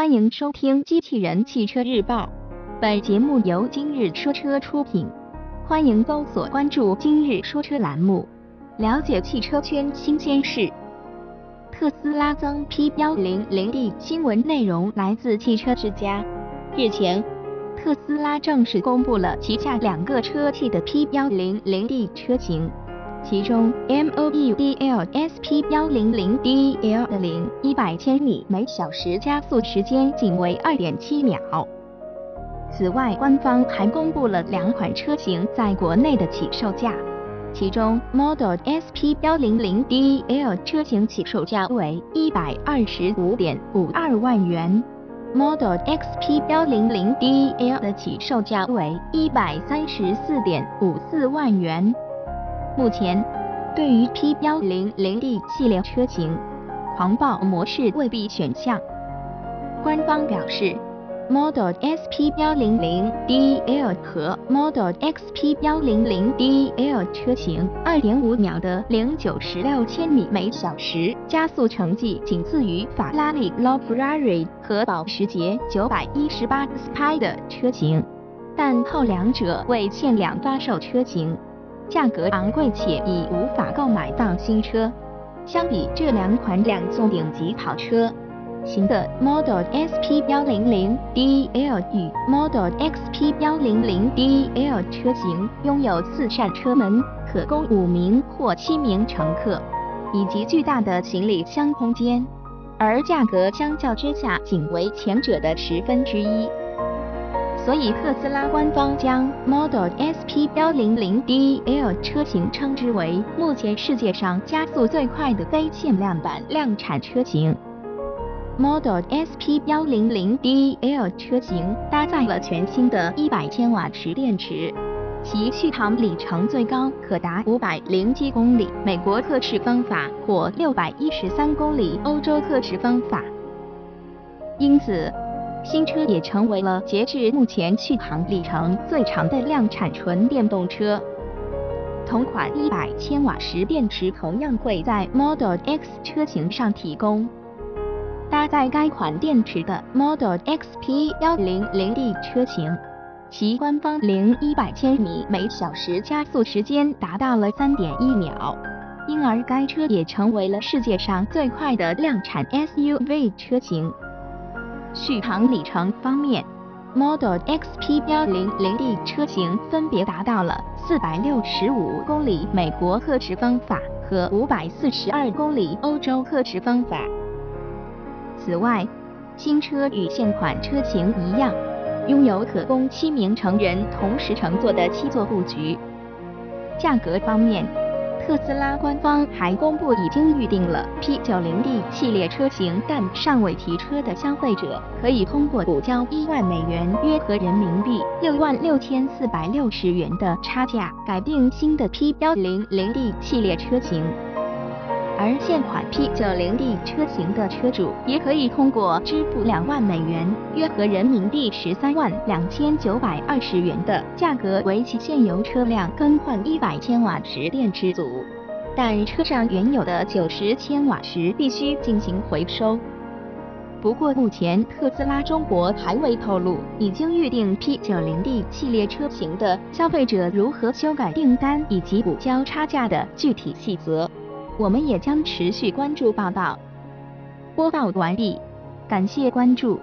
欢迎收听《机器人汽车日报》，本节目由今日说车出品。欢迎搜索关注“今日说车”栏目，了解汽车圈新鲜事。特斯拉增 P100D 新闻内容来自汽车之家。日前，特斯拉正式公布了旗下两个车系的 P100D 车型。其中，Model S P100DL 的零一百千米每小时加速时间仅为二点七秒。此外，官方还公布了两款车型在国内的起售价，其中 Model S P100DL 车型起售价为一百二十五点五二万元，Model X P100DL 的起售价为一百三十四点五四万元。目前，对于 P100D 系列车型，狂暴模式未必选项。官方表示，Model S P100DL 和 Model X P100DL 车型2.5秒的零九十六千米每小时加速成绩仅次于法拉利 LaFerrari 和保时捷918 Spider 车型，但后两者为限量发售车型。价格昂贵且已无法购买到新车。相比这两款两座顶级跑车，新的 Model S P100DL 与 Model X P100DL 车型拥有四扇车门，可供五名或七名乘客，以及巨大的行李箱空间，而价格相较之下仅为前者的十分之一。所以，特斯拉官方将 Model S P100DL 车型称之为目前世界上加速最快的非限量版量产车型。Model S P100DL 车型搭载了全新的100千瓦时电池，其续航里程最高可达五百零七公里（美国特仕方法）或613公里（欧洲特仕方法）。因此，新车也成为了截至目前续航里程最长的量产纯电动车。同款100千瓦时电池同样会在 Model X 车型上提供。搭载该款电池的 Model X P100D 车型，其官方零一百千米每小时加速时间达到了3.1秒，因而该车也成为了世界上最快的量产 SUV 车型。续航里程方面，Model X P100D 车型分别达到了465公里（美国特仕方法）和542公里（欧洲特仕方法）。此外，新车与现款车型一样，拥有可供七名成人同时乘坐的七座布局。价格方面，特斯拉官方还公布，已经预定了 P90D 系列车型，但尚未提车的消费者，可以通过补交一万美元（约合人民币六万六千四百六十元）的差价，改订新的 P100D 系列车型。而现款 P90D 车型的车主，也可以通过支付两万美元（约合人民币十三万两千九百二十元）的价格，为其现有车辆更换一百千瓦时电池组，但车上原有的九十千瓦时必须进行回收。不过，目前特斯拉中国还未透露已经预定 P90D 系列车型的消费者如何修改订单以及补交差价的具体细则。我们也将持续关注报道。播报完毕，感谢关注。